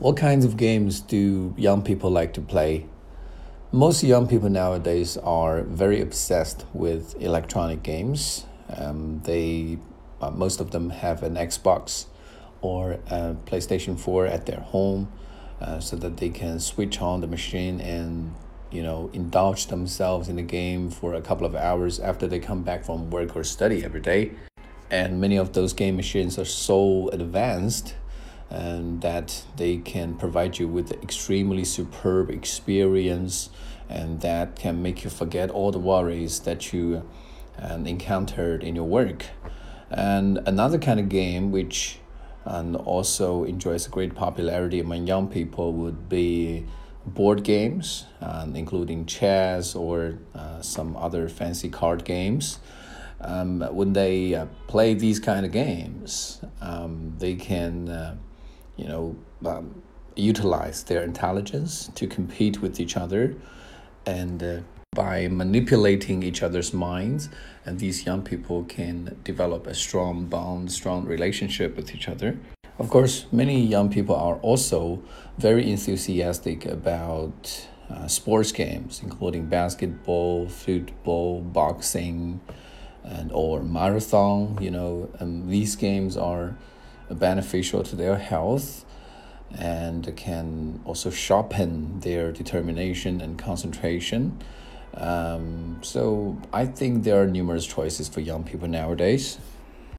What kinds of games do young people like to play? Most young people nowadays are very obsessed with electronic games. Um, they, uh, most of them have an Xbox or a PlayStation 4 at their home uh, so that they can switch on the machine and you know indulge themselves in the game for a couple of hours after they come back from work or study every day and many of those game machines are so advanced and that they can provide you with extremely superb experience and that can make you forget all the worries that you encountered in your work. And another kind of game which and also enjoys a great popularity among young people would be board games um, including chess or uh, some other fancy card games. Um, when they uh, play these kind of games um, they can uh, you know, um, utilize their intelligence to compete with each other and uh, by manipulating each other's minds and these young people can develop a strong bond strong relationship with each other. Of course many young people are also very enthusiastic about uh, sports games including basketball football boxing and or marathon you know and these games are beneficial to their health and can also sharpen their determination and concentration. Um, so I think there are numerous choices for young people nowadays.